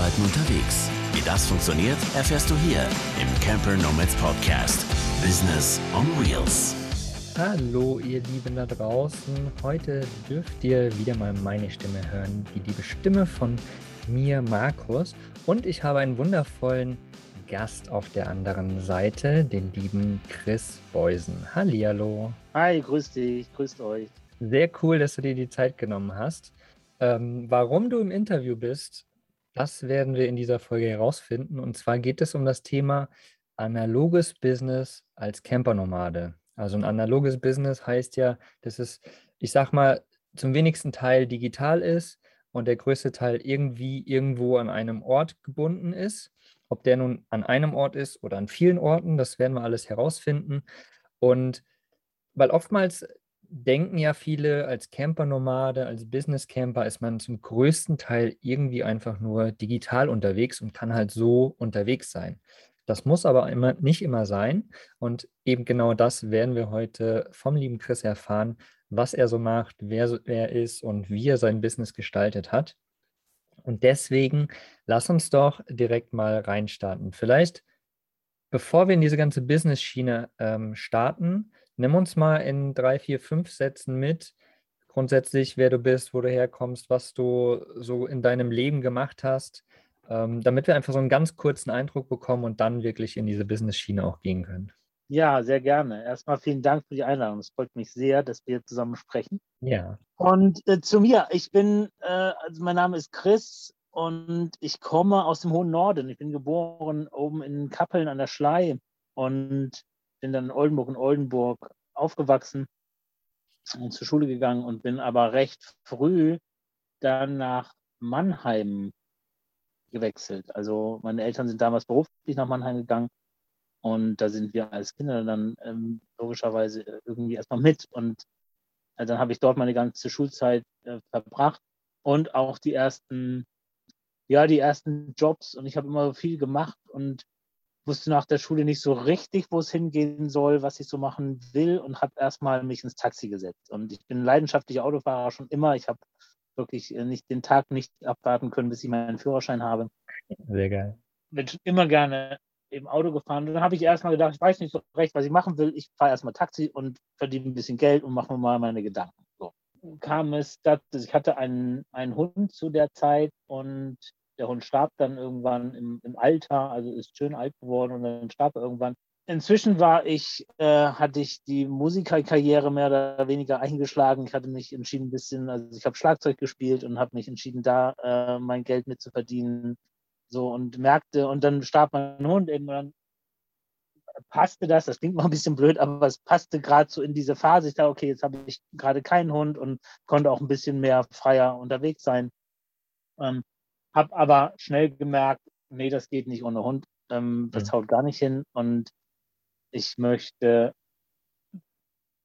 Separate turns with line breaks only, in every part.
Arbeiten unterwegs. Wie das funktioniert, erfährst du hier im Camper Nomads Podcast. Business on Wheels.
Hallo, ihr Lieben da draußen. Heute dürft ihr wieder mal meine Stimme hören, die liebe Stimme von mir, Markus. Und ich habe einen wundervollen Gast auf der anderen Seite, den lieben Chris Beusen. Hallihallo.
Hi, grüß dich, grüßt euch.
Sehr cool, dass du dir die Zeit genommen hast. Ähm, warum du im Interview bist, das werden wir in dieser Folge herausfinden. Und zwar geht es um das Thema analoges Business als Campernomade. Also ein analoges Business heißt ja, dass es, ich sag mal, zum wenigsten Teil digital ist und der größte Teil irgendwie irgendwo an einem Ort gebunden ist. Ob der nun an einem Ort ist oder an vielen Orten, das werden wir alles herausfinden. Und weil oftmals denken ja viele, als Campernomade, als Business-Camper ist man zum größten Teil irgendwie einfach nur digital unterwegs und kann halt so unterwegs sein. Das muss aber immer, nicht immer sein. Und eben genau das werden wir heute vom lieben Chris erfahren, was er so macht, wer er ist und wie er sein Business gestaltet hat. Und deswegen lass uns doch direkt mal reinstarten. Vielleicht, bevor wir in diese ganze Business-Schiene ähm, starten, Nimm uns mal in drei, vier, fünf Sätzen mit, grundsätzlich, wer du bist, wo du herkommst, was du so in deinem Leben gemacht hast, ähm, damit wir einfach so einen ganz kurzen Eindruck bekommen und dann wirklich in diese Business-Schiene auch gehen können.
Ja, sehr gerne. Erstmal vielen Dank für die Einladung. Es freut mich sehr, dass wir zusammen sprechen.
Ja.
Und äh, zu mir, ich bin, äh, also mein Name ist Chris und ich komme aus dem hohen Norden. Ich bin geboren oben in Kappeln an der Schlei und bin dann in Oldenburg und Oldenburg aufgewachsen und zur Schule gegangen und bin aber recht früh dann nach Mannheim gewechselt. Also meine Eltern sind damals beruflich nach Mannheim gegangen und da sind wir als Kinder dann ähm, logischerweise irgendwie erstmal mit und äh, dann habe ich dort meine ganze Schulzeit äh, verbracht und auch die ersten, ja, die ersten Jobs und ich habe immer viel gemacht und wusste nach der Schule nicht so richtig, wo es hingehen soll, was ich so machen will und habe erstmal mich ins Taxi gesetzt. Und ich bin leidenschaftlicher Autofahrer schon immer. Ich habe wirklich äh, nicht den Tag nicht abwarten können, bis ich meinen Führerschein habe.
Sehr geil.
Bin schon immer gerne im Auto gefahren. Und dann habe ich erstmal gedacht, ich weiß nicht so recht, was ich machen will. Ich fahre erstmal Taxi und verdiene ein bisschen Geld und mache mir mal meine Gedanken. So kam es dazu, ich hatte einen, einen Hund zu der Zeit und der Hund starb dann irgendwann im, im Alter, also ist schön alt geworden und dann starb er irgendwann. Inzwischen war ich, äh, hatte ich die Musikerkarriere mehr oder weniger eingeschlagen. Ich hatte mich entschieden, ein bisschen, also ich habe Schlagzeug gespielt und habe mich entschieden, da äh, mein Geld mit zu verdienen. So und merkte, und dann starb mein Hund dann passte das, das klingt mal ein bisschen blöd, aber es passte gerade so in diese Phase. Ich dachte, okay, jetzt habe ich gerade keinen Hund und konnte auch ein bisschen mehr freier unterwegs sein. Ähm, habe aber schnell gemerkt, nee, das geht nicht ohne Hund. Ähm, das mhm. haut gar nicht hin. Und ich möchte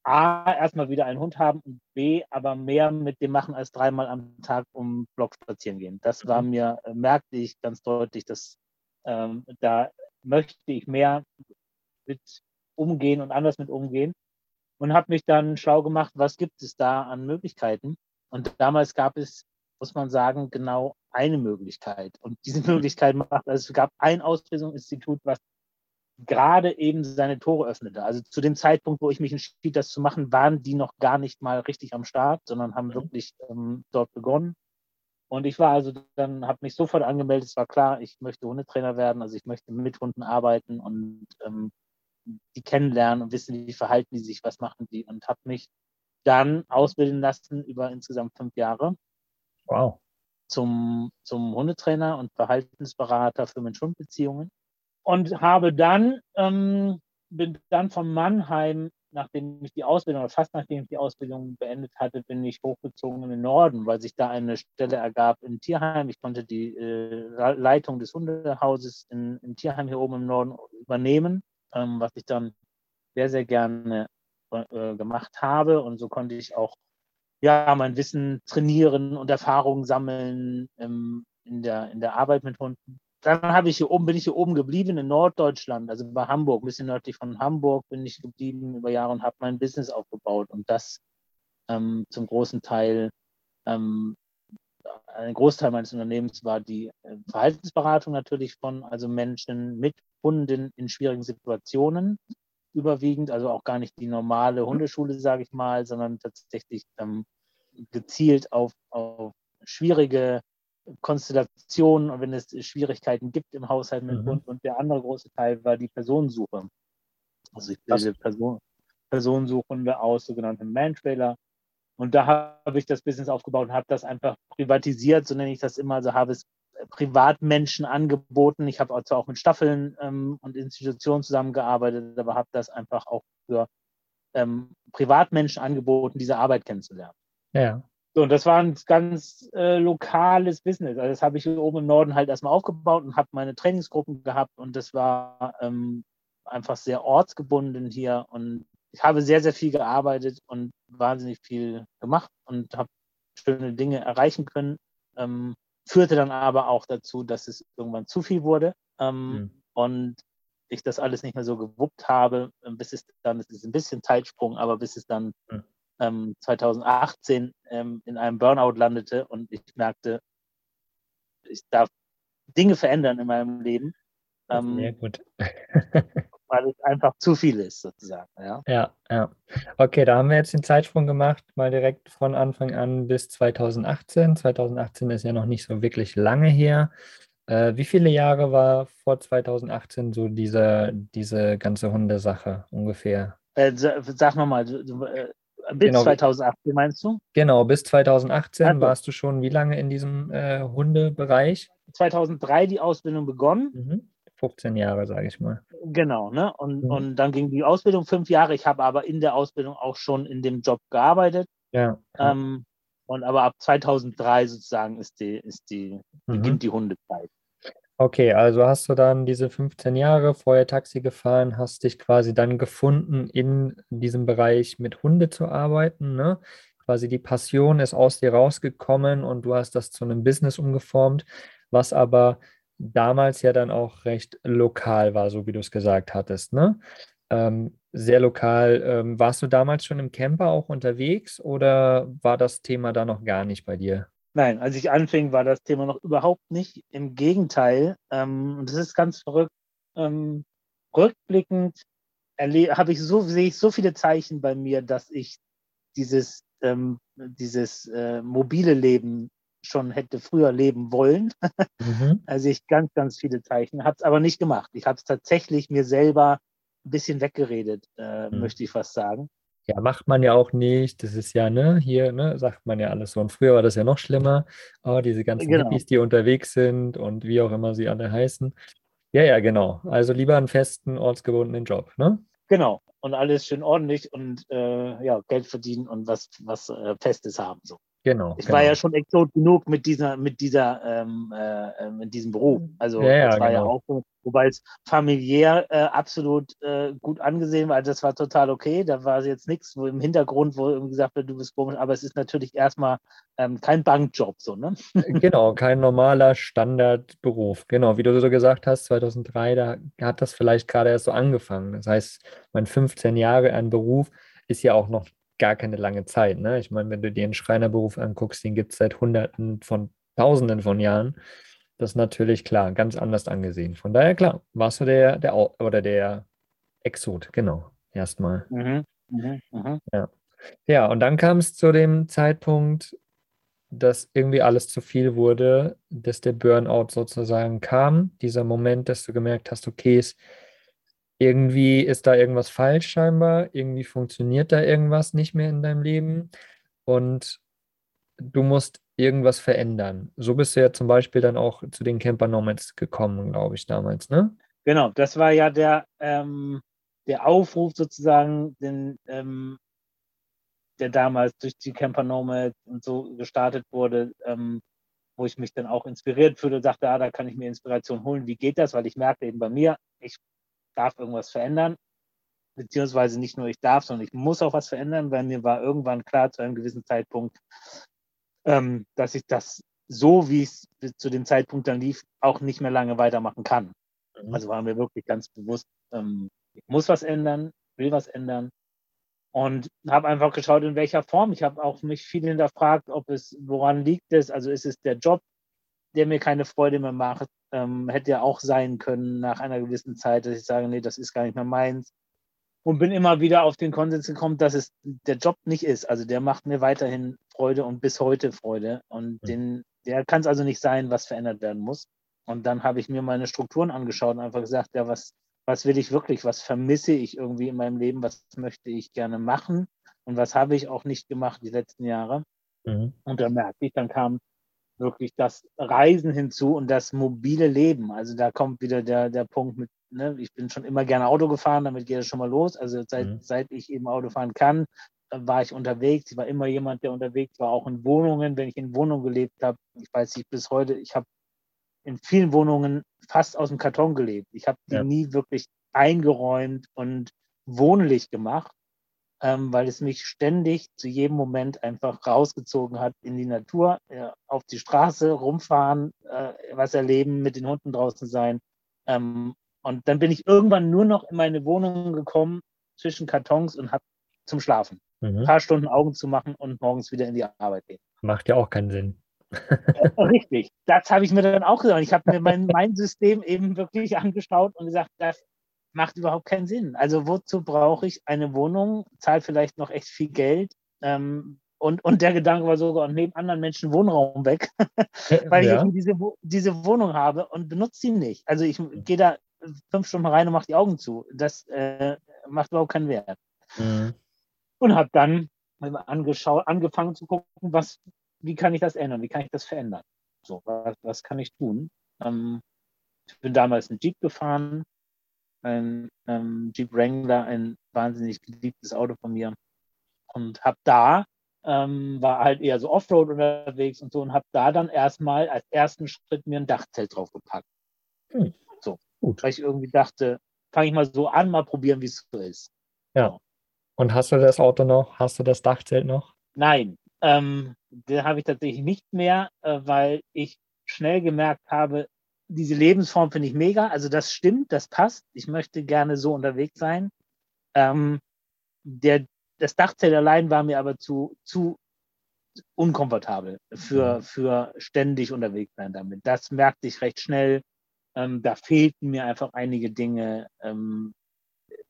A, erstmal wieder einen Hund haben und B, aber mehr mit dem machen als dreimal am Tag um Block spazieren gehen. Das war mhm. mir, äh, merkte ich ganz deutlich, dass ähm, da möchte ich mehr mit umgehen und anders mit umgehen. Und habe mich dann schlau gemacht, was gibt es da an Möglichkeiten. Und damals gab es muss man sagen, genau eine Möglichkeit. Und diese Möglichkeit macht, also es gab ein Ausbildungsinstitut, was gerade eben seine Tore öffnete. Also zu dem Zeitpunkt, wo ich mich entschied, das zu machen, waren die noch gar nicht mal richtig am Start, sondern haben mhm. wirklich ähm, dort begonnen. Und ich war also dann, habe mich sofort angemeldet. Es war klar, ich möchte Hundetrainer werden, also ich möchte mit Hunden arbeiten und ähm, die kennenlernen und wissen, wie verhalten die sich, was machen die und habe mich dann ausbilden lassen über insgesamt fünf Jahre
Wow.
Zum, zum Hundetrainer und Verhaltensberater für Mensch-Hund-Beziehungen. Und habe dann, ähm, bin dann von Mannheim, nachdem ich die Ausbildung, oder fast nachdem ich die Ausbildung beendet hatte, bin ich hochgezogen in den Norden, weil sich da eine Stelle ergab im Tierheim. Ich konnte die äh, Leitung des Hundehauses in, im Tierheim hier oben im Norden übernehmen, ähm, was ich dann sehr, sehr gerne äh, gemacht habe. Und so konnte ich auch ja, mein Wissen trainieren und Erfahrungen sammeln ähm, in, der, in der Arbeit mit Hunden. Dann habe ich hier oben, bin ich hier oben geblieben in Norddeutschland, also bei Hamburg, ein bisschen nördlich von Hamburg bin ich geblieben über Jahre und habe mein Business aufgebaut und das ähm, zum großen Teil ähm, ein Großteil meines Unternehmens war die äh, Verhaltensberatung natürlich von also Menschen mit Hunden in schwierigen Situationen überwiegend, also auch gar nicht die normale Hundeschule, sage ich mal, sondern tatsächlich ähm, gezielt auf, auf schwierige Konstellationen und wenn es Schwierigkeiten gibt im Haushalt mit mhm. Hund. Und der andere große Teil war die Personensuche. Also ich bilde Person, Personensuchende aus, sogenannte Man-Trailer. Und da habe ich das Business aufgebaut und habe das einfach privatisiert, so nenne ich das immer. Also habe es Privatmenschen angeboten. Ich habe also auch mit Staffeln ähm, und Institutionen zusammengearbeitet, aber habe das einfach auch für ähm, Privatmenschen angeboten, diese Arbeit kennenzulernen.
Ja.
So, und das war ein ganz äh, lokales Business. Also das habe ich hier oben im Norden halt erstmal aufgebaut und habe meine Trainingsgruppen gehabt und das war ähm, einfach sehr ortsgebunden hier und ich habe sehr, sehr viel gearbeitet und wahnsinnig viel gemacht und habe schöne Dinge erreichen können. Ähm, führte dann aber auch dazu, dass es irgendwann zu viel wurde ähm, mhm. und ich das alles nicht mehr so gewuppt habe, bis es dann, es ist ein bisschen Zeitsprung, aber bis es dann mhm. ähm, 2018 ähm, in einem Burnout landete und ich merkte, ich darf Dinge verändern in meinem Leben.
Ähm, Sehr gut.
weil es einfach zu viel ist, sozusagen. Ja?
ja, ja. Okay, da haben wir jetzt den Zeitsprung gemacht, mal direkt von Anfang an bis 2018. 2018 ist ja noch nicht so wirklich lange her. Äh, wie viele Jahre war vor 2018 so diese, diese ganze Hundesache ungefähr?
Äh, sag mal, äh, bis genau. 2018 meinst du?
Genau, bis 2018 also. warst du schon wie lange in diesem äh, Hundebereich?
2003 die Ausbildung begonnen. Mhm.
15 Jahre, sage ich mal.
Genau, ne? Und, mhm. und dann ging die Ausbildung fünf Jahre. Ich habe aber in der Ausbildung auch schon in dem Job gearbeitet.
Ja.
Ähm, und aber ab 2003 sozusagen ist die, ist die, mhm. beginnt die Hundezeit.
Okay, also hast du dann diese 15 Jahre vorher Taxi gefahren, hast dich quasi dann gefunden, in diesem Bereich mit Hunde zu arbeiten, ne? Quasi die Passion ist aus dir rausgekommen und du hast das zu einem Business umgeformt, was aber damals ja dann auch recht lokal war, so wie du es gesagt hattest, ne? Ähm, sehr lokal. Ähm, warst du damals schon im Camper auch unterwegs oder war das Thema da noch gar nicht bei dir?
Nein, als ich anfing, war das Thema noch überhaupt nicht. Im Gegenteil, ähm, das ist ganz verrückt. Ähm, rückblickend habe ich so, sehe ich so viele Zeichen bei mir, dass ich dieses, ähm, dieses äh, mobile Leben schon hätte früher leben wollen. Mhm. Also ich ganz, ganz viele Zeichen, habe es aber nicht gemacht. Ich habe es tatsächlich mir selber ein bisschen weggeredet, äh, mhm. möchte ich fast sagen.
Ja, macht man ja auch nicht. Das ist ja, ne, hier, ne, sagt man ja alles so. Und früher war das ja noch schlimmer. Oh, diese ganzen genau. Hippies, die unterwegs sind und wie auch immer sie alle heißen. Ja, ja, genau. Also lieber einen festen, ortsgebundenen Job, ne?
Genau. Und alles schön ordentlich und äh, ja, Geld verdienen und was, was äh, Festes haben. So.
Genau.
Ich
genau.
war ja schon Exot genug mit dieser, mit dieser, ähm, äh, mit diesem Beruf. Also
ja, ja,
das war
genau.
ja auch wobei es familiär äh, absolut äh, gut angesehen war. Also das war total okay. Da war jetzt nichts wo im Hintergrund, wo irgendwie gesagt wird, du bist komisch, aber es ist natürlich erstmal ähm, kein Bankjob so, ne?
Genau, kein normaler Standardberuf. Genau, wie du so gesagt hast, 2003, da hat das vielleicht gerade erst so angefangen. Das heißt, mein 15 Jahre ein Beruf ist ja auch noch gar keine lange Zeit. Ne? Ich meine, wenn du dir einen Schreinerberuf anguckst, den gibt es seit Hunderten von Tausenden von Jahren. Das ist natürlich klar, ganz anders angesehen. Von daher, klar, warst du der, der oder der Exot, genau, erstmal. Mhm, mh, mh. Ja. ja, und dann kam es zu dem Zeitpunkt, dass irgendwie alles zu viel wurde, dass der Burnout sozusagen kam. Dieser Moment, dass du gemerkt hast, okay, es irgendwie ist da irgendwas falsch scheinbar, irgendwie funktioniert da irgendwas nicht mehr in deinem Leben und du musst irgendwas verändern. So bist du ja zum Beispiel dann auch zu den Camper Nomads gekommen, glaube ich, damals, ne?
Genau, das war ja der, ähm, der Aufruf sozusagen, den, ähm, der damals durch die Camper Nomads und so gestartet wurde, ähm, wo ich mich dann auch inspiriert fühle und sagte, ah, da kann ich mir Inspiration holen. Wie geht das? Weil ich merkte eben bei mir, ich darf irgendwas verändern. Beziehungsweise nicht nur ich darf, sondern ich muss auch was verändern, weil mir war irgendwann klar zu einem gewissen Zeitpunkt, ähm, dass ich das so, wie es zu dem Zeitpunkt dann lief, auch nicht mehr lange weitermachen kann. Mhm. Also war mir wirklich ganz bewusst, ähm, ich muss was ändern, will was ändern. und habe einfach geschaut, in welcher Form. Ich habe auch mich viel hinterfragt, ob es, woran liegt es? Also ist es der Job, der mir keine Freude mehr macht? Ähm, hätte ja auch sein können nach einer gewissen Zeit, dass ich sage, nee, das ist gar nicht mehr meins. Und bin immer wieder auf den Konsens gekommen, dass es der Job nicht ist. Also der macht mir weiterhin Freude und bis heute Freude. Und mhm. den, der kann es also nicht sein, was verändert werden muss. Und dann habe ich mir meine Strukturen angeschaut und einfach gesagt, ja, was, was will ich wirklich, was vermisse ich irgendwie in meinem Leben, was möchte ich gerne machen und was habe ich auch nicht gemacht die letzten Jahre. Mhm. Und da merkte ich, dann kam wirklich das Reisen hinzu und das mobile Leben. Also da kommt wieder der, der Punkt mit, ne, ich bin schon immer gerne Auto gefahren, damit geht es schon mal los. Also seit, mhm. seit ich eben Auto fahren kann, äh, war ich unterwegs. Ich war immer jemand, der unterwegs war, auch in Wohnungen, wenn ich in Wohnungen gelebt habe. Ich weiß nicht, bis heute, ich habe in vielen Wohnungen fast aus dem Karton gelebt. Ich habe die ja. nie wirklich eingeräumt und wohnlich gemacht, ähm, weil es mich ständig zu jedem Moment einfach rausgezogen hat in die Natur, äh, auf die Straße, rumfahren, äh, was erleben, mit den Hunden draußen sein. Ähm, und dann bin ich irgendwann nur noch in meine Wohnung gekommen zwischen Kartons und habe zum Schlafen. Mhm. Ein paar Stunden Augen zu machen und morgens wieder in die Arbeit gehen.
Macht ja auch keinen Sinn.
Richtig, das habe ich mir dann auch gesagt. Ich habe mir mein, mein System eben wirklich angeschaut und gesagt, das macht überhaupt keinen Sinn. Also wozu brauche ich eine Wohnung, zahle vielleicht noch echt viel Geld ähm, und, und der Gedanke war sogar, neben anderen Menschen Wohnraum weg, weil ja. ich diese, diese Wohnung habe und benutze sie nicht. Also ich gehe da fünf Stunden rein und mache die Augen zu. Das äh, macht überhaupt keinen Wert. Mhm. Und habe dann angeschaut, angefangen zu gucken, was, wie kann ich das ändern, wie kann ich das verändern? So, was, was kann ich tun? Ähm, ich bin damals einen Jeep gefahren, ein ähm, Jeep Wrangler, ein wahnsinnig geliebtes Auto von mir. Und habe da, ähm, war halt eher so Offroad unterwegs und so und habe da dann erstmal als ersten Schritt mir ein Dachzelt draufgepackt. Hm. So, Gut. weil ich irgendwie dachte, fange ich mal so an, mal probieren, wie es so ist.
Ja. So. Und hast du das Auto noch? Hast du das Dachzelt noch?
Nein, ähm, den habe ich tatsächlich nicht mehr, äh, weil ich schnell gemerkt habe, diese Lebensform finde ich mega. Also das stimmt, das passt. Ich möchte gerne so unterwegs sein. Ähm, der, das Dachzelt allein war mir aber zu, zu unkomfortabel für, mhm. für ständig unterwegs sein damit. Das merkte ich recht schnell. Ähm, da fehlten mir einfach einige Dinge. Ähm,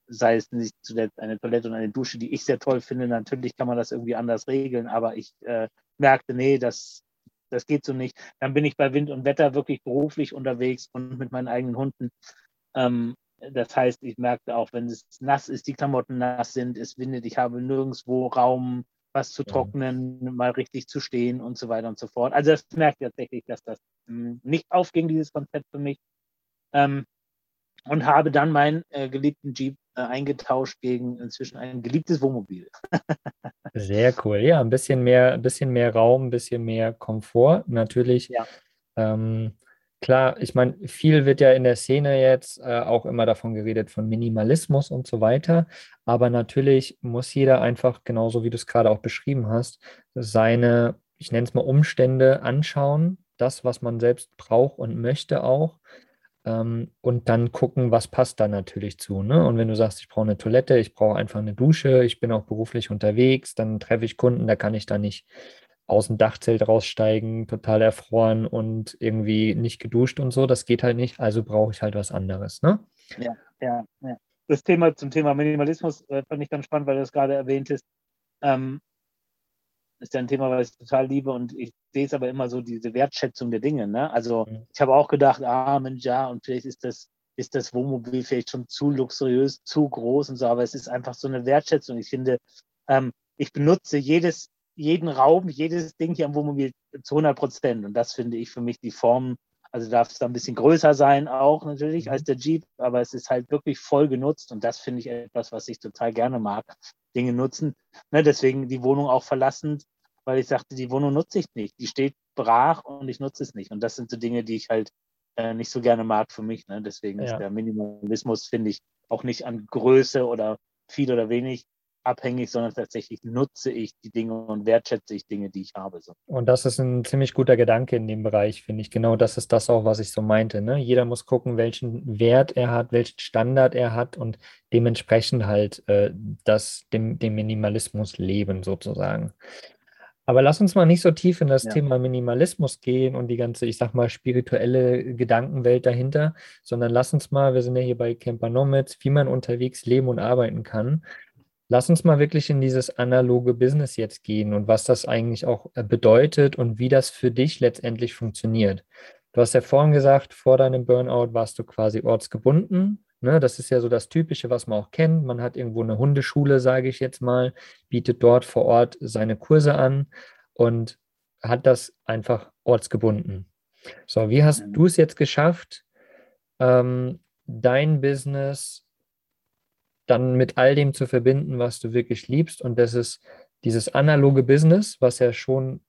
sei es nicht zuletzt eine Toilette und eine Dusche, die ich sehr toll finde. Natürlich kann man das irgendwie anders regeln, aber ich äh, merkte, nee, das, das geht so nicht. Dann bin ich bei Wind und Wetter wirklich beruflich unterwegs und mit meinen eigenen Hunden. Ähm, das heißt, ich merkte auch, wenn es nass ist, die Klamotten nass sind, es windet, ich habe nirgendwo Raum, was zu trocknen, ja. mal richtig zu stehen und so weiter und so fort. Also das merkt tatsächlich, dass das mh, hm, nicht aufging, dieses Konzept für mich. Ähm, und habe dann meinen äh, geliebten Jeep eingetauscht gegen inzwischen ein geliebtes Wohnmobil.
Sehr cool. Ja, ein bisschen mehr, ein bisschen mehr Raum, ein bisschen mehr Komfort. Natürlich. Ja. Ähm, klar, ich meine, viel wird ja in der Szene jetzt äh, auch immer davon geredet, von Minimalismus und so weiter. Aber natürlich muss jeder einfach, genauso wie du es gerade auch beschrieben hast, seine, ich nenne es mal, Umstände anschauen, das, was man selbst braucht und möchte auch ähm, und dann gucken, was passt da natürlich zu. Ne? Und wenn du sagst, ich brauche eine Toilette, ich brauche einfach eine Dusche, ich bin auch beruflich unterwegs, dann treffe ich Kunden, da kann ich da nicht aus dem Dachzelt raussteigen, total erfroren und irgendwie nicht geduscht und so. Das geht halt nicht, also brauche ich halt was anderes. Ne?
Ja, ja, ja. Das Thema zum Thema Minimalismus äh, fand ich ganz spannend, weil du es gerade erwähnt hast. Ähm, ist ja ein Thema, was ich total liebe und ich sehe es aber immer so, diese Wertschätzung der Dinge. Ne? Also mhm. ich habe auch gedacht, ah Mensch, ja, und vielleicht ist das, ist das Wohnmobil vielleicht schon zu luxuriös, zu groß und so, aber es ist einfach so eine Wertschätzung. Ich finde, ähm, ich benutze jedes, jeden Raum, jedes Ding hier am Wohnmobil zu 100 Prozent und das finde ich für mich die Form, also darf es da ein bisschen größer sein auch natürlich mhm. als der Jeep, aber es ist halt wirklich voll genutzt und das finde ich etwas, was ich total gerne mag. Dinge nutzen. Ne, deswegen die Wohnung auch verlassend, weil ich sagte, die Wohnung nutze ich nicht. Die steht brach und ich nutze es nicht. Und das sind so Dinge, die ich halt äh, nicht so gerne mag für mich. Ne? Deswegen ja. ist der Minimalismus, finde ich, auch nicht an Größe oder viel oder wenig, abhängig, sondern tatsächlich nutze ich die Dinge und wertschätze ich Dinge, die ich habe. So.
Und das ist ein ziemlich guter Gedanke in dem Bereich, finde ich. Genau das ist das auch, was ich so meinte. Ne? Jeder muss gucken, welchen Wert er hat, welchen Standard er hat und dementsprechend halt äh, das, dem, dem Minimalismus leben sozusagen. Aber lass uns mal nicht so tief in das ja. Thema Minimalismus gehen und die ganze, ich sag mal, spirituelle Gedankenwelt dahinter, sondern lass uns mal, wir sind ja hier bei Camper Nomads, wie man unterwegs leben und arbeiten kann. Lass uns mal wirklich in dieses analoge Business jetzt gehen und was das eigentlich auch äh, bedeutet und wie das für dich letztendlich funktioniert. Du hast ja vorhin gesagt, vor deinem Burnout warst du quasi ortsgebunden. Ne? Das ist ja so das Typische, was man auch kennt. Man hat irgendwo eine Hundeschule, sage ich jetzt mal, bietet dort vor Ort seine Kurse an und hat das einfach ortsgebunden. So, wie hast du es jetzt geschafft, ähm, dein Business dann mit all dem zu verbinden, was du wirklich liebst. Und das ist dieses analoge Business, was ja schon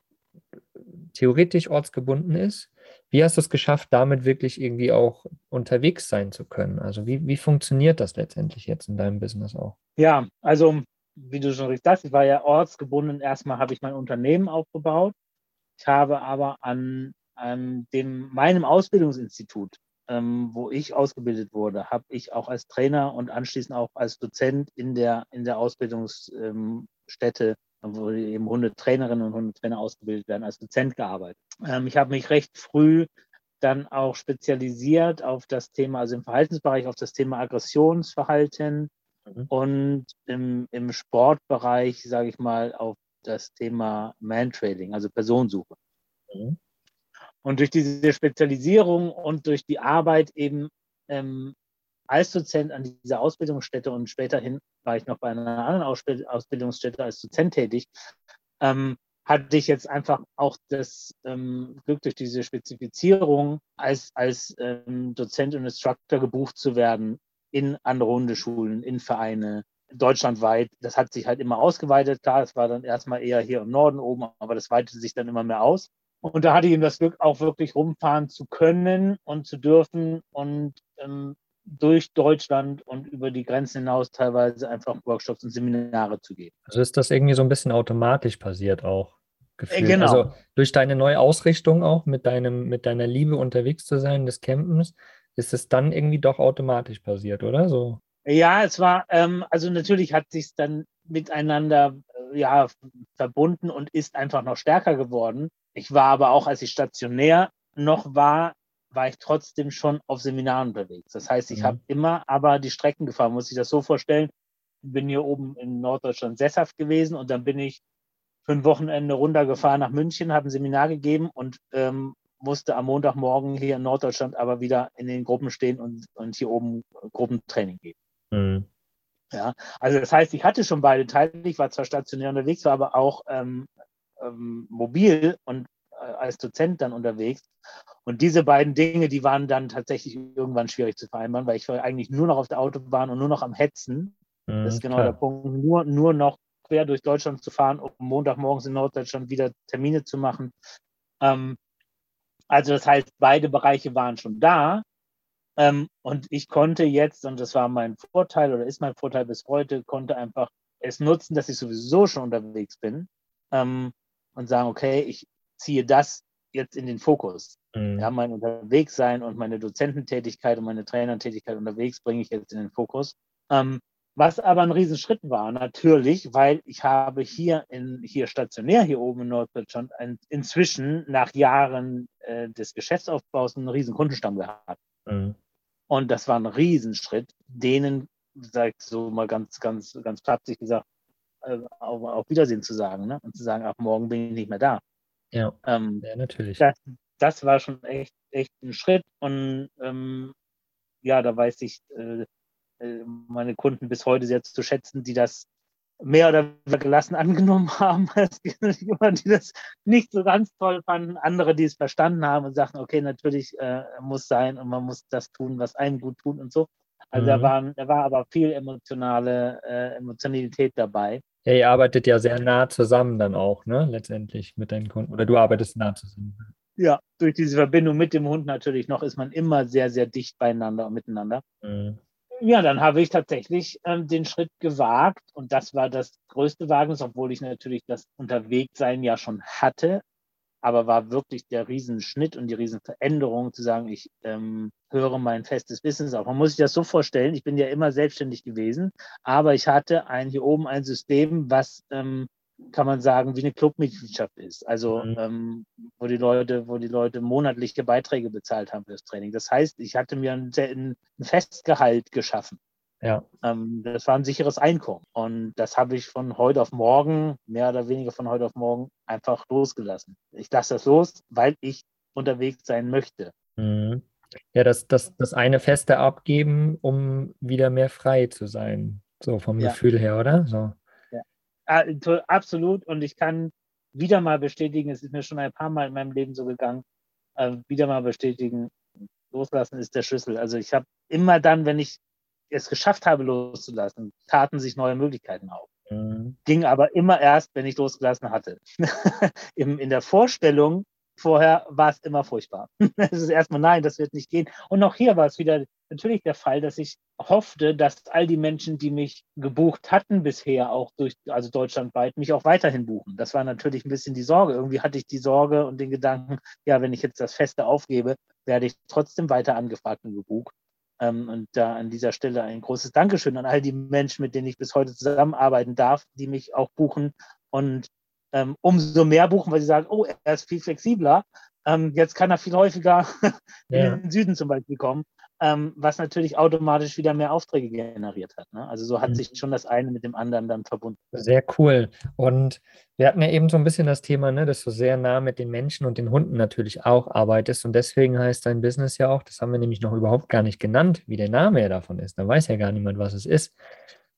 theoretisch ortsgebunden ist. Wie hast du es geschafft, damit wirklich irgendwie auch unterwegs sein zu können? Also wie, wie funktioniert das letztendlich jetzt in deinem Business auch?
Ja, also wie du schon richtig sagst, ich war ja ortsgebunden. Erstmal habe ich mein Unternehmen aufgebaut. Ich habe aber an, an dem, meinem Ausbildungsinstitut ähm, wo ich ausgebildet wurde, habe ich auch als Trainer und anschließend auch als Dozent in der, in der Ausbildungsstätte, wo eben Hundetrainerinnen und Hundetrainer ausgebildet werden, als Dozent gearbeitet. Ähm, ich habe mich recht früh dann auch spezialisiert auf das Thema, also im Verhaltensbereich, auf das Thema Aggressionsverhalten mhm. und im, im Sportbereich, sage ich mal, auf das Thema Man-Trading, also Personensuche. Mhm. Und durch diese Spezialisierung und durch die Arbeit eben ähm, als Dozent an dieser Ausbildungsstätte und späterhin war ich noch bei einer anderen Ausbildungsstätte als Dozent tätig, ähm, hatte ich jetzt einfach auch das ähm, Glück durch diese Spezifizierung als, als ähm, Dozent und Instructor gebucht zu werden in andere Hundeschulen, in Vereine, deutschlandweit. Das hat sich halt immer ausgeweitet. Klar, es war dann erstmal eher hier im Norden oben, aber das weitete sich dann immer mehr aus. Und da hatte ich ihm das Glück, auch wirklich rumfahren zu können und zu dürfen und ähm, durch Deutschland und über die Grenzen hinaus teilweise einfach Workshops und Seminare zu geben.
Also ist das irgendwie so ein bisschen automatisch passiert auch? Gefühlt. Äh, genau. Also durch deine neue Ausrichtung auch, mit, deinem, mit deiner Liebe unterwegs zu sein, des Campens, ist es dann irgendwie doch automatisch passiert, oder? So.
Ja, es war, ähm, also natürlich hat sich dann miteinander ja, verbunden und ist einfach noch stärker geworden. Ich war aber auch, als ich stationär noch war, war ich trotzdem schon auf Seminaren unterwegs. Das heißt, ich mhm. habe immer aber die Strecken gefahren, muss ich das so vorstellen. Bin hier oben in Norddeutschland sesshaft gewesen und dann bin ich für ein Wochenende runtergefahren nach München, habe ein Seminar gegeben und ähm, musste am Montagmorgen hier in Norddeutschland aber wieder in den Gruppen stehen und, und hier oben Gruppentraining geben. Mhm. Ja, also das heißt, ich hatte schon beide Teile. Ich war zwar stationär unterwegs, war aber auch ähm, ähm, mobil und äh, als Dozent dann unterwegs. Und diese beiden Dinge, die waren dann tatsächlich irgendwann schwierig zu vereinbaren, weil ich war eigentlich nur noch auf der Autobahn und nur noch am Hetzen. Mhm, das ist genau klar. der Punkt. Nur, nur noch quer durch Deutschland zu fahren, um Montagmorgens in Norddeutschland wieder Termine zu machen. Ähm, also das heißt, beide Bereiche waren schon da. Ähm, und ich konnte jetzt, und das war mein Vorteil oder ist mein Vorteil bis heute, konnte einfach es nutzen, dass ich sowieso schon unterwegs bin. Ähm, und sagen, okay, ich ziehe das jetzt in den Fokus. Mhm. Ja, mein Unterwegssein und meine Dozententätigkeit und meine Trainertätigkeit unterwegs bringe ich jetzt in den Fokus. Ähm, was aber ein Riesenschritt war, natürlich, weil ich habe hier in, hier stationär hier oben in Norddeutschland ein, inzwischen nach Jahren äh, des Geschäftsaufbaus einen riesen Kundenstamm gehabt. Mhm. Und das war ein Riesenschritt, denen, sag ich so mal ganz, ganz, ganz flapsig gesagt, äh, auf, auf, Wiedersehen zu sagen ne? und zu sagen, ab morgen bin ich nicht mehr da.
Ja, ähm, ja natürlich.
Das, das, war schon echt, echt ein Schritt und ähm, ja, da weiß ich äh, äh meine Kunden bis heute sehr zu schätzen, die das mehr oder weniger gelassen angenommen haben. Es gibt jemand, die das nicht so ganz toll fanden, andere, die es verstanden haben und sagten, okay, natürlich äh, muss sein und man muss das tun, was einem gut tut und so. Also mhm. da, waren, da war aber viel emotionale äh, Emotionalität dabei.
Ja, ihr arbeitet ja sehr nah zusammen dann auch, ne, letztendlich mit deinen Kunden. Oder du arbeitest nah zusammen.
Ja, durch diese Verbindung mit dem Hund natürlich noch ist man immer sehr, sehr dicht beieinander und miteinander. Mhm. Ja, dann habe ich tatsächlich ähm, den Schritt gewagt und das war das größte Wagnis, obwohl ich natürlich das Unterwegssein ja schon hatte, aber war wirklich der Riesenschnitt und die Riesenveränderung zu sagen, ich ähm, höre mein festes Business auf. Man muss sich das so vorstellen, ich bin ja immer selbstständig gewesen, aber ich hatte ein, hier oben ein System, was ähm, kann man sagen, wie eine Clubmitgliedschaft ist. Also mhm. ähm, wo die Leute, wo die Leute monatliche Beiträge bezahlt haben fürs Training. Das heißt, ich hatte mir ein, ein Festgehalt geschaffen. Ja. Ähm, das war ein sicheres Einkommen. Und das habe ich von heute auf morgen, mehr oder weniger von heute auf morgen, einfach losgelassen. Ich lasse das los, weil ich unterwegs sein möchte.
Mhm. Ja, das, das, das eine Feste abgeben, um wieder mehr frei zu sein. So vom ja. Gefühl her, oder? So.
Ah, absolut. Und ich kann wieder mal bestätigen, es ist mir schon ein paar Mal in meinem Leben so gegangen, äh, wieder mal bestätigen, loslassen ist der Schlüssel. Also ich habe immer dann, wenn ich es geschafft habe, loszulassen, taten sich neue Möglichkeiten auf. Mhm. Ging aber immer erst, wenn ich losgelassen hatte. in, in der Vorstellung vorher war es immer furchtbar. es ist erstmal, nein, das wird nicht gehen. Und auch hier war es wieder natürlich der Fall, dass ich hoffte, dass all die Menschen, die mich gebucht hatten bisher, auch durch, also deutschlandweit, mich auch weiterhin buchen. Das war natürlich ein bisschen die Sorge. Irgendwie hatte ich die Sorge und den Gedanken, ja, wenn ich jetzt das Feste aufgebe, werde ich trotzdem weiter angefragt und gebucht. Ähm, und da an dieser Stelle ein großes Dankeschön an all die Menschen, mit denen ich bis heute zusammenarbeiten darf, die mich auch buchen und ähm, umso mehr buchen, weil sie sagen, oh, er ist viel flexibler. Ähm, jetzt kann er viel häufiger ja. in den Süden zum Beispiel kommen, ähm, was natürlich automatisch wieder mehr Aufträge generiert hat. Ne? Also so hat mhm. sich schon das eine mit dem anderen dann verbunden.
Sehr cool. Und wir hatten ja eben so ein bisschen das Thema, ne, dass du sehr nah mit den Menschen und den Hunden natürlich auch arbeitest. Und deswegen heißt dein Business ja auch, das haben wir nämlich noch überhaupt gar nicht genannt, wie der Name ja davon ist. Da weiß ja gar niemand, was es ist.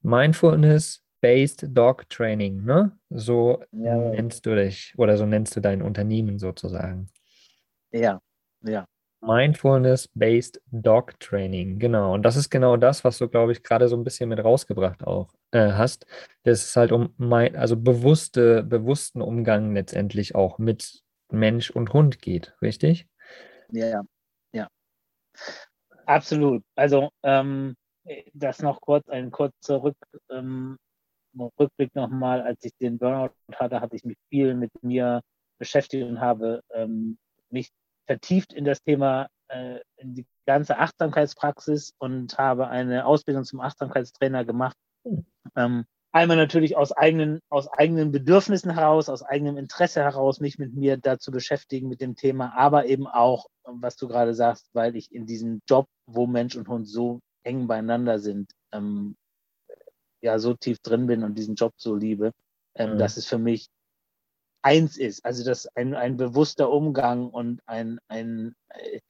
Mindfulness Based Dog Training, ne? So ja. nennst du dich oder so nennst du dein Unternehmen sozusagen.
Ja, ja.
Mindfulness-Based Dog Training, genau. Und das ist genau das, was du, glaube ich, gerade so ein bisschen mit rausgebracht auch äh, hast. Das ist halt um mein, also bewusste, bewussten Umgang letztendlich auch mit Mensch und Hund geht, richtig?
Ja, ja. Absolut. Also ähm, das noch kurz, ein kurzer Rück, ähm, Rückblick nochmal, als ich den Burnout hatte, hatte ich mich viel mit mir beschäftigt und habe ähm, mich vertieft in das Thema, äh, in die ganze Achtsamkeitspraxis und habe eine Ausbildung zum Achtsamkeitstrainer gemacht. Ähm, einmal natürlich aus eigenen, aus eigenen Bedürfnissen heraus, aus eigenem Interesse heraus, mich mit mir dazu beschäftigen mit dem Thema, aber eben auch, was du gerade sagst, weil ich in diesem Job, wo Mensch und Hund so eng beieinander sind, ähm, ja so tief drin bin und diesen Job so liebe, ähm, mhm. dass es für mich eins ist. Also dass ein, ein bewusster Umgang und ein, ein äh,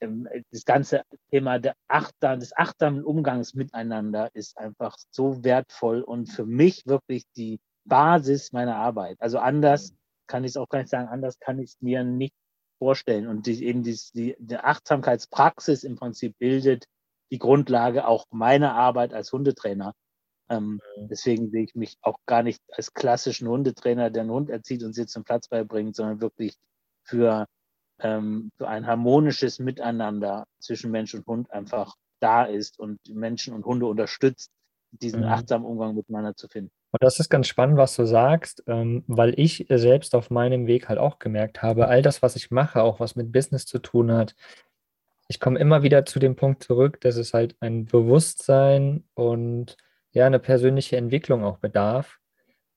ähm, das ganze Thema der Achtsam, des achtsamen Umgangs miteinander ist einfach so wertvoll und für mich wirklich die Basis meiner Arbeit. Also anders mhm. kann ich es auch gar nicht sagen, anders kann ich es mir nicht vorstellen. Und die, eben die, die, die Achtsamkeitspraxis im Prinzip bildet die Grundlage auch meiner Arbeit als Hundetrainer. Ähm, mhm. Deswegen sehe ich mich auch gar nicht als klassischen Hundetrainer, der einen Hund erzieht und Sitz und Platz beibringt, sondern wirklich für, ähm, für ein harmonisches Miteinander zwischen Mensch und Hund einfach da ist und Menschen und Hunde unterstützt, diesen mhm. achtsamen Umgang miteinander zu finden.
Und das ist ganz spannend, was du sagst, ähm, weil ich selbst auf meinem Weg halt auch gemerkt habe, all das, was ich mache, auch was mit Business zu tun hat, ich komme immer wieder zu dem Punkt zurück, dass es halt ein Bewusstsein und ja, eine persönliche Entwicklung auch bedarf,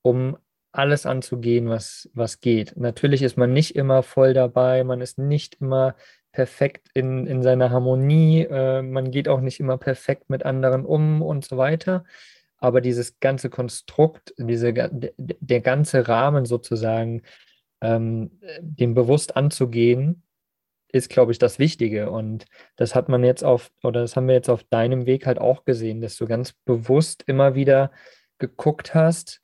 um alles anzugehen, was, was geht. Natürlich ist man nicht immer voll dabei, man ist nicht immer perfekt in, in seiner Harmonie, äh, man geht auch nicht immer perfekt mit anderen um und so weiter. Aber dieses ganze Konstrukt, diese, der, ganze Rahmen sozusagen, ähm, dem bewusst anzugehen, ist, glaube ich, das Wichtige. Und das hat man jetzt auf, oder das haben wir jetzt auf deinem Weg halt auch gesehen, dass du ganz bewusst immer wieder geguckt hast,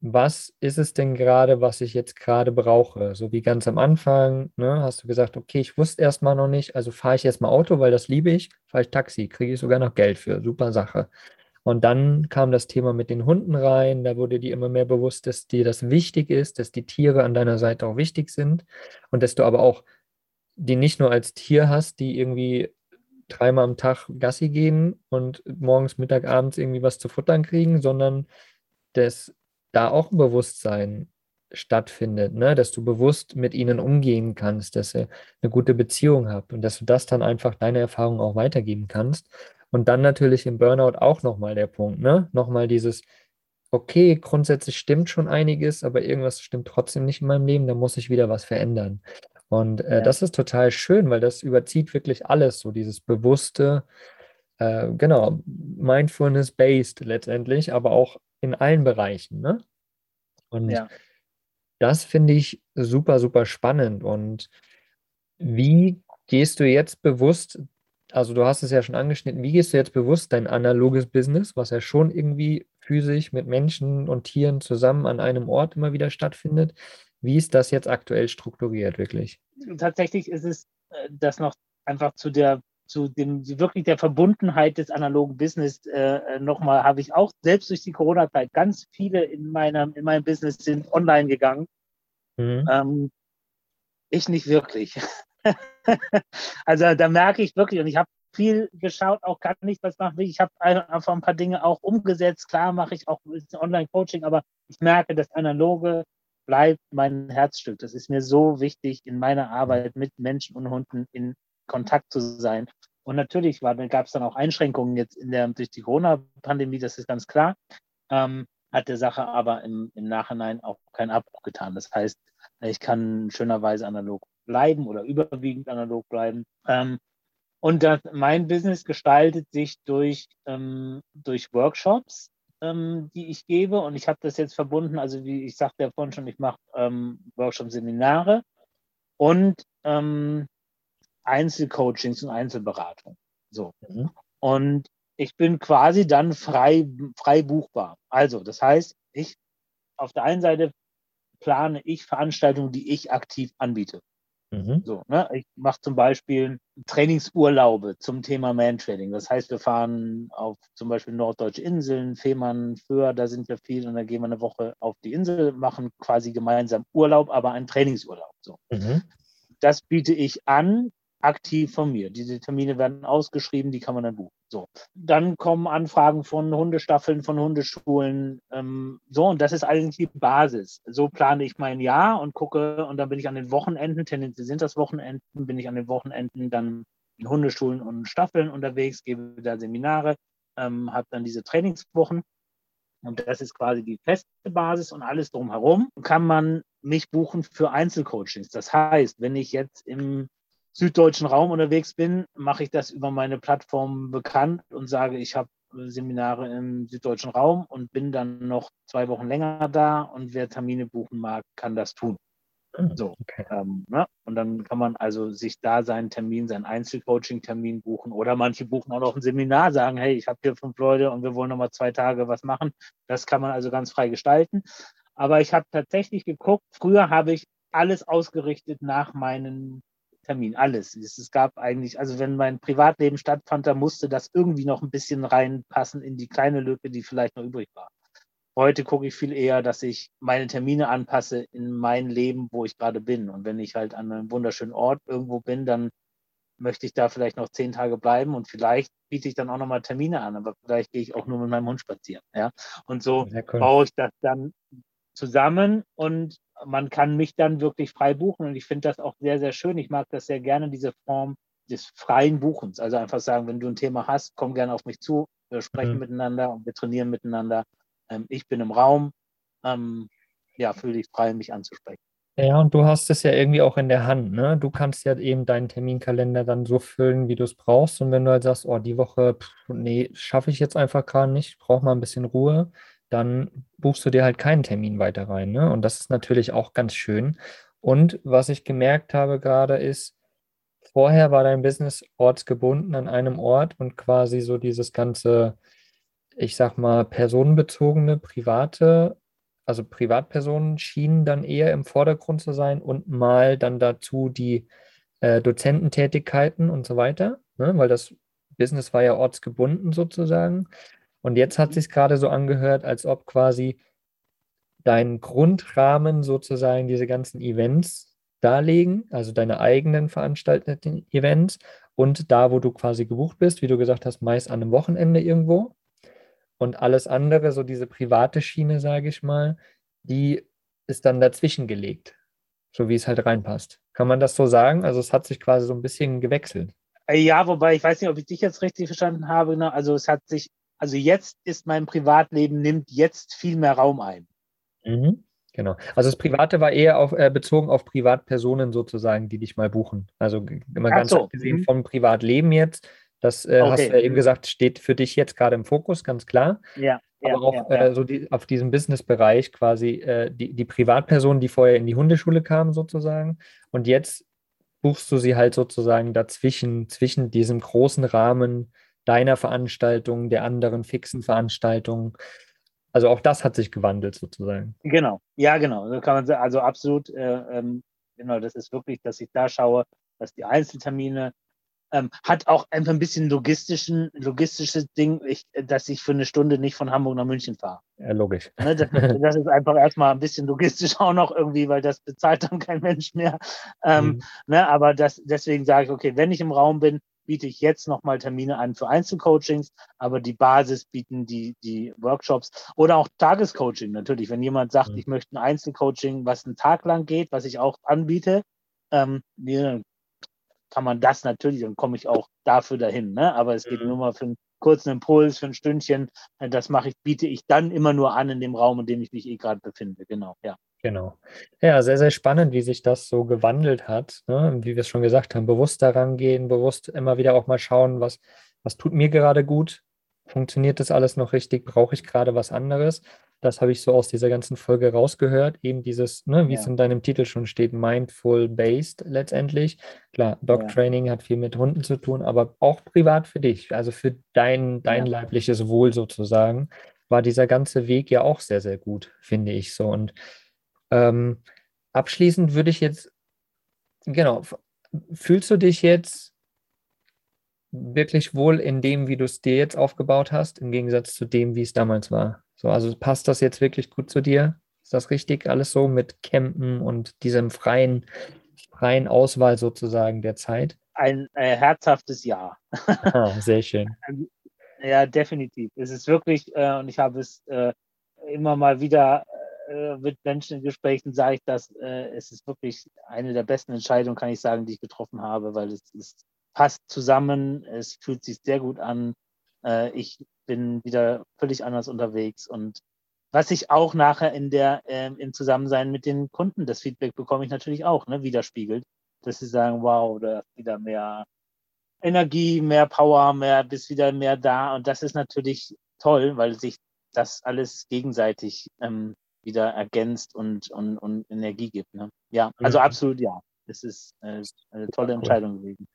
was ist es denn gerade, was ich jetzt gerade brauche? So wie ganz am Anfang, ne, hast du gesagt, okay, ich wusste erstmal noch nicht, also fahre ich erstmal Auto, weil das liebe ich, fahre ich Taxi, kriege ich sogar noch Geld für, super Sache. Und dann kam das Thema mit den Hunden rein, da wurde dir immer mehr bewusst, dass dir das wichtig ist, dass die Tiere an deiner Seite auch wichtig sind und dass du aber auch die nicht nur als Tier hast, die irgendwie dreimal am Tag Gassi gehen und morgens, Mittag, abends irgendwie was zu futtern kriegen, sondern dass da auch ein Bewusstsein stattfindet, ne? dass du bewusst mit ihnen umgehen kannst, dass ihr eine gute Beziehung habt und dass du das dann einfach deine Erfahrung auch weitergeben kannst. Und dann natürlich im Burnout auch nochmal der Punkt, ne? Nochmal dieses, okay, grundsätzlich stimmt schon einiges, aber irgendwas stimmt trotzdem nicht in meinem Leben, da muss ich wieder was verändern. Und äh, ja. das ist total schön, weil das überzieht wirklich alles, so dieses bewusste, äh, genau, Mindfulness-based letztendlich, aber auch in allen Bereichen. Ne? Und ja. das finde ich super, super spannend. Und wie gehst du jetzt bewusst, also du hast es ja schon angeschnitten, wie gehst du jetzt bewusst dein analoges Business, was ja schon irgendwie physisch mit Menschen und Tieren zusammen an einem Ort immer wieder stattfindet, wie ist das jetzt aktuell strukturiert wirklich?
Tatsächlich ist es äh, das noch einfach zu der zu dem wirklich der Verbundenheit des analogen Business äh, nochmal habe ich auch selbst durch die Corona-Zeit ganz viele in meinem in meinem Business sind online gegangen. Mhm. Ähm, ich nicht wirklich. also da merke ich wirklich und ich habe viel geschaut, auch gar nicht, was machen will. Ich habe einfach ein paar Dinge auch umgesetzt. Klar mache ich auch Online-Coaching, aber ich merke, das Analoge bleibt mein Herzstück. Das ist mir so wichtig, in meiner Arbeit mit Menschen und Hunden in Kontakt zu sein. Und natürlich gab es dann auch Einschränkungen jetzt in der, durch die Corona-Pandemie, das ist ganz klar. Ähm, hat der Sache aber im, im Nachhinein auch keinen Abbruch getan. Das heißt, ich kann schönerweise analog bleiben oder überwiegend analog bleiben. Ähm, und das, mein Business gestaltet sich durch, ähm, durch Workshops, ähm, die ich gebe. Und ich habe das jetzt verbunden, also wie ich sagte ja vorhin schon, ich mache ähm, Workshop-Seminare und ähm, Einzelcoachings und Einzelberatung. So. Mhm. Und ich bin quasi dann frei, frei buchbar. Also, das heißt, ich auf der einen Seite plane ich Veranstaltungen, die ich aktiv anbiete. Mhm. So, ne? Ich mache zum Beispiel Trainingsurlaube zum Thema Man-Trading. Das heißt, wir fahren auf zum Beispiel norddeutsche Inseln, Fehmarn, Föhr, da sind wir viel und dann gehen wir eine Woche auf die Insel, machen quasi gemeinsam Urlaub, aber einen Trainingsurlaub. So. Mhm. Das biete ich an aktiv von mir. Diese Termine werden ausgeschrieben, die kann man dann buchen. So. Dann kommen Anfragen von Hundestaffeln, von Hundeschulen. Ähm, so, und das ist eigentlich die Basis. So plane ich mein Jahr und gucke, und dann bin ich an den Wochenenden, tendenziell sind das Wochenenden, bin ich an den Wochenenden dann in Hundeschulen und Staffeln unterwegs, gebe da Seminare, ähm, habe dann diese Trainingswochen. Und das ist quasi die feste Basis und alles drumherum kann man mich buchen für Einzelcoachings. Das heißt, wenn ich jetzt im süddeutschen Raum unterwegs bin, mache ich das über meine Plattform bekannt und sage, ich habe Seminare im süddeutschen Raum und bin dann noch zwei Wochen länger da und wer Termine buchen mag, kann das tun. Hm, so, okay. ähm, ne? Und dann kann man also sich da seinen Termin, seinen Einzelcoaching-Termin buchen oder manche buchen auch noch ein Seminar, sagen, hey, ich habe hier fünf Leute und wir wollen noch mal zwei Tage was machen. Das kann man also ganz frei gestalten. Aber ich habe tatsächlich geguckt, früher habe ich alles ausgerichtet nach meinen Termin, alles. Es gab eigentlich, also wenn mein Privatleben stattfand, da musste das irgendwie noch ein bisschen reinpassen in die kleine Lücke, die vielleicht noch übrig war. Heute gucke ich viel eher, dass ich meine Termine anpasse in mein Leben, wo ich gerade bin. Und wenn ich halt an einem wunderschönen Ort irgendwo bin, dann möchte ich da vielleicht noch zehn Tage bleiben und vielleicht biete ich dann auch nochmal Termine an, aber vielleicht gehe ich auch nur mit meinem Hund spazieren. Ja? Und so cool. baue ich das dann zusammen und man kann mich dann wirklich frei buchen und ich finde das auch sehr, sehr schön. Ich mag das sehr gerne, diese Form des freien Buchens. Also einfach sagen, wenn du ein Thema hast, komm gerne auf mich zu, wir sprechen mhm. miteinander und wir trainieren miteinander. Ähm, ich bin im Raum, ähm, ja, fühle dich frei, mich anzusprechen.
Ja, und du hast es ja irgendwie auch in der Hand, ne? Du kannst ja eben deinen Terminkalender dann so füllen, wie du es brauchst. Und wenn du halt sagst, oh, die Woche, pff, nee, schaffe ich jetzt einfach gerade nicht, brauche mal ein bisschen Ruhe, dann buchst du dir halt keinen Termin weiter rein. Ne? Und das ist natürlich auch ganz schön. Und was ich gemerkt habe gerade ist, vorher war dein Business ortsgebunden an einem Ort und quasi so dieses ganze, ich sag mal, personenbezogene, private, also Privatpersonen schienen dann eher im Vordergrund zu sein und mal dann dazu die äh, Dozententätigkeiten und so weiter, ne? weil das Business war ja ortsgebunden sozusagen. Und jetzt hat sich gerade so angehört, als ob quasi dein Grundrahmen sozusagen diese ganzen Events darlegen, also deine eigenen veranstalteten Events und da, wo du quasi gebucht bist, wie du gesagt hast, meist an einem Wochenende irgendwo. Und alles andere, so diese private Schiene, sage ich mal, die ist dann dazwischen gelegt, so wie es halt reinpasst. Kann man das so sagen? Also es hat sich quasi so ein bisschen gewechselt.
Äh, ja, wobei ich weiß nicht, ob ich dich jetzt richtig verstanden habe. Ne? Also es hat sich, also jetzt ist mein Privatleben, nimmt jetzt viel mehr Raum ein.
Mhm. Genau. Also das Private war eher auf, äh, bezogen auf Privatpersonen sozusagen, die dich mal buchen. Also immer ganz so. abgesehen mhm. vom Privatleben jetzt. Das äh, okay. hast du ja eben gesagt, steht für dich jetzt gerade im Fokus, ganz klar.
Ja.
Aber ja, auch ja. Äh, so die, auf diesem Business-Bereich quasi äh, die, die Privatpersonen, die vorher in die Hundeschule kamen sozusagen. Und jetzt buchst du sie halt sozusagen dazwischen, zwischen diesem großen Rahmen deiner Veranstaltung, der anderen fixen Veranstaltungen. Also auch das hat sich gewandelt sozusagen.
Genau, ja, genau. So kann man sagen, also absolut, äh, ähm, genau, das ist wirklich, dass ich da schaue, dass die Einzeltermine ähm, hat auch einfach ein bisschen logistischen, logistisches Ding, ich, dass ich für eine Stunde nicht von Hamburg nach München fahre.
Ja, logisch.
Ne, das, das, ist einfach erstmal ein bisschen logistisch auch noch irgendwie, weil das bezahlt dann kein Mensch mehr. Ähm, mhm. ne, aber das, deswegen sage ich, okay, wenn ich im Raum bin, biete ich jetzt nochmal Termine an für Einzelcoachings, aber die Basis bieten die, die Workshops oder auch Tagescoaching natürlich. Wenn jemand sagt, mhm. ich möchte ein Einzelcoaching, was einen Tag lang geht, was ich auch anbiete, ähm, kann man das natürlich, dann komme ich auch dafür dahin. Ne? Aber es geht mhm. nur mal für einen kurzen Impuls, für ein Stündchen. Das mache ich, biete ich dann immer nur an in dem Raum, in dem ich mich eh gerade befinde. Genau, ja.
Genau. Ja, sehr, sehr spannend, wie sich das so gewandelt hat. Ne? Wie wir es schon gesagt haben, bewusst daran gehen, bewusst immer wieder auch mal schauen, was, was tut mir gerade gut? Funktioniert das alles noch richtig? Brauche ich gerade was anderes? Das habe ich so aus dieser ganzen Folge rausgehört. Eben dieses, ne, wie ja. es in deinem Titel schon steht, mindful-based letztendlich. Klar, Dog Training ja. hat viel mit Hunden zu tun, aber auch privat für dich, also für dein, dein ja. leibliches Wohl sozusagen, war dieser ganze Weg ja auch sehr, sehr gut, finde ich so. Und ähm, abschließend würde ich jetzt, genau, fühlst du dich jetzt wirklich wohl in dem, wie du es dir jetzt aufgebaut hast, im Gegensatz zu dem, wie es damals war? So, also passt das jetzt wirklich gut zu dir? Ist das richtig alles so mit Campen und diesem freien, freien Auswahl sozusagen der Zeit?
Ein äh, herzhaftes Ja.
Ah, sehr schön.
ja, definitiv. Es ist wirklich, äh, und ich habe es äh, immer mal wieder äh, mit Menschen in Gesprächen sage ich, dass äh, es ist wirklich eine der besten Entscheidungen, kann ich sagen, die ich getroffen habe, weil es, es passt zusammen, es fühlt sich sehr gut an. Äh, ich bin wieder völlig anders unterwegs und was ich auch nachher in der, äh, im Zusammensein mit den Kunden, das Feedback bekomme ich natürlich auch, ne, widerspiegelt, dass sie sagen, wow, da wieder mehr Energie, mehr Power, mehr, bist wieder mehr da und das ist natürlich toll, weil sich das alles gegenseitig ähm, wieder ergänzt und, und, und Energie gibt. Ne? Ja, also mhm. absolut ja. Es ist äh, eine tolle Entscheidung gewesen.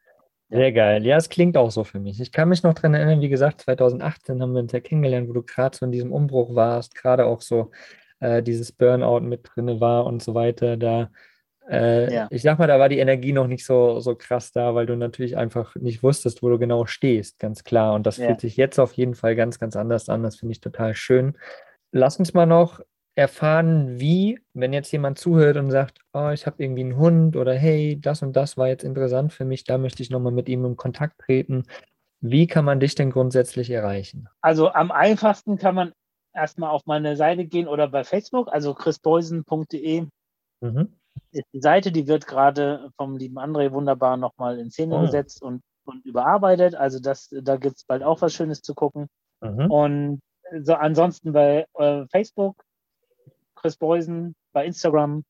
Sehr geil. Ja, es klingt auch so für mich. Ich kann mich noch daran erinnern, wie gesagt, 2018 haben wir uns ja kennengelernt, wo du gerade so in diesem Umbruch warst, gerade auch so äh, dieses Burnout mit drin war und so weiter. Da, äh, ja. ich sag mal, da war die Energie noch nicht so, so krass da, weil du natürlich einfach nicht wusstest, wo du genau stehst, ganz klar. Und das ja. fühlt sich jetzt auf jeden Fall ganz, ganz anders an. Das finde ich total schön. Lass uns mal noch erfahren, wie, wenn jetzt jemand zuhört und sagt, oh, ich habe irgendwie einen Hund oder hey, das und das war jetzt interessant für mich, da möchte ich nochmal mit ihm in Kontakt treten. Wie kann man dich denn grundsätzlich erreichen?
Also am einfachsten kann man erstmal auf meine Seite gehen oder bei Facebook, also chrisbeusen.de mhm. ist die Seite, die wird gerade vom lieben André wunderbar nochmal in Szene oh. gesetzt und, und überarbeitet. Also das, da gibt es bald auch was Schönes zu gucken. Mhm. Und so ansonsten bei äh, Facebook Chris Beusen. Bei Instagram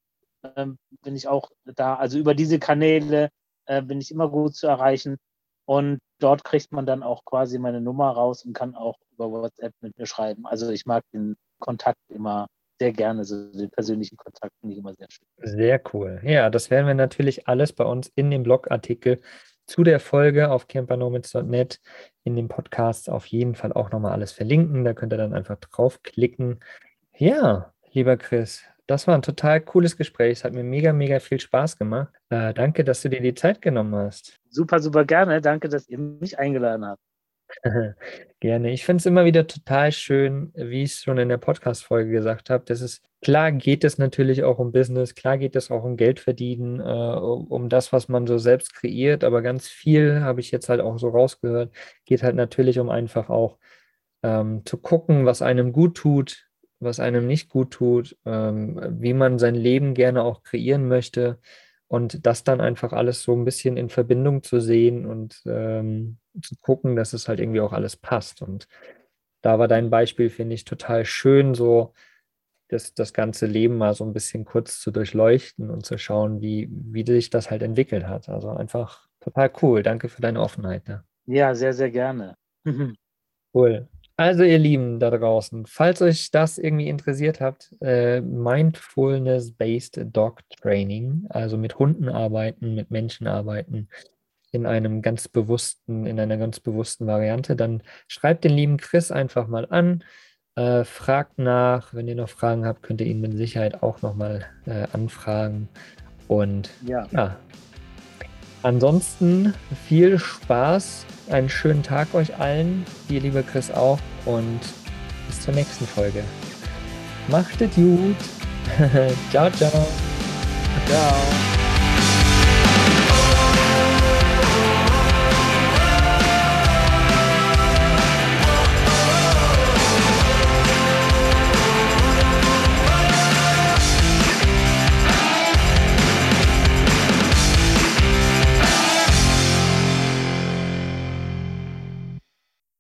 ähm, bin ich auch da. Also über diese Kanäle äh, bin ich immer gut zu erreichen. Und dort kriegt man dann auch quasi meine Nummer raus und kann auch über WhatsApp mit mir schreiben. Also ich mag den Kontakt immer sehr gerne, so den persönlichen Kontakt finde ich immer sehr schön.
Sehr cool. Ja, das werden wir natürlich alles bei uns in dem Blogartikel zu der Folge auf campernomads.net in dem Podcast auf jeden Fall auch nochmal alles verlinken. Da könnt ihr dann einfach draufklicken. Ja, Lieber Chris, das war ein total cooles Gespräch. Es hat mir mega, mega viel Spaß gemacht. Äh, danke, dass du dir die Zeit genommen hast.
Super, super gerne. Danke, dass ihr mich eingeladen habt.
Gerne. Ich finde es immer wieder total schön, wie ich es schon in der Podcast-Folge gesagt habe. Das ist klar, geht es natürlich auch um Business, klar geht es auch um Geld verdienen, äh, um, um, das, was man so selbst kreiert, aber ganz viel habe ich jetzt halt auch so rausgehört, geht halt natürlich um einfach auch ähm, zu gucken, was einem gut tut, was einem nicht gut tut, ähm, wie man sein Leben gerne auch kreieren möchte und das dann einfach alles so ein bisschen in Verbindung zu sehen und ähm, zu gucken, dass es halt irgendwie auch alles passt. Und da war dein Beispiel, finde ich, total schön, so das, das ganze Leben mal so ein bisschen kurz zu durchleuchten und zu schauen, wie, wie sich das halt entwickelt hat. Also einfach total cool. Danke für deine Offenheit. Ne?
Ja, sehr, sehr gerne.
cool. Also ihr Lieben da draußen, falls euch das irgendwie interessiert habt, äh, Mindfulness-Based Dog Training, also mit Hunden arbeiten, mit Menschen arbeiten, in einem ganz bewussten, in einer ganz bewussten Variante, dann schreibt den lieben Chris einfach mal an, äh, fragt nach, wenn ihr noch Fragen habt, könnt ihr ihn mit Sicherheit auch nochmal äh, anfragen. Und ja. ja, ansonsten viel Spaß einen schönen Tag euch allen, dir lieber Chris auch und bis zur nächsten Folge. Macht es gut. ciao, ciao.
Ciao.